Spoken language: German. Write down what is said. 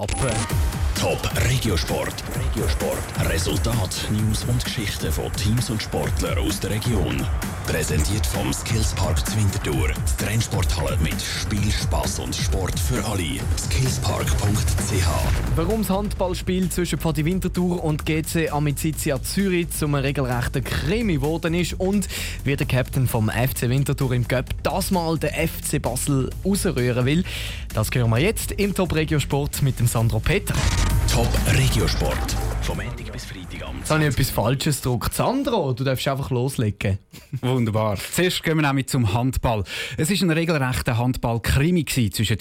ab. Top Regiosport. Regiosport. Resultat, News und Geschichten von Teams und Sportlern aus der Region. Präsentiert vom Skillspark Zwintertour. Die Trennsporthalle mit Spiel, Spass und Sport für alle. Skillspark.ch. Warum das Handballspiel zwischen Pfadi Winterthur und GC Amicizia Zürich zum regelrechten Krimi geworden ist und wie der Captain vom FC Winterthur im Cup das mal den FC Basel rausrühren will, das hören wir jetzt im Top Regiosport mit dem Sandro Peter. Top Regiosport. Vom Montag bis Freitag am Jetzt habe ich etwas Falsches gedruckt. Sandro, du darfst einfach loslegen. Wunderbar. Zuerst gehen wir nämlich zum Handball. Es war ein regelrechter Handball-Krimi zwischen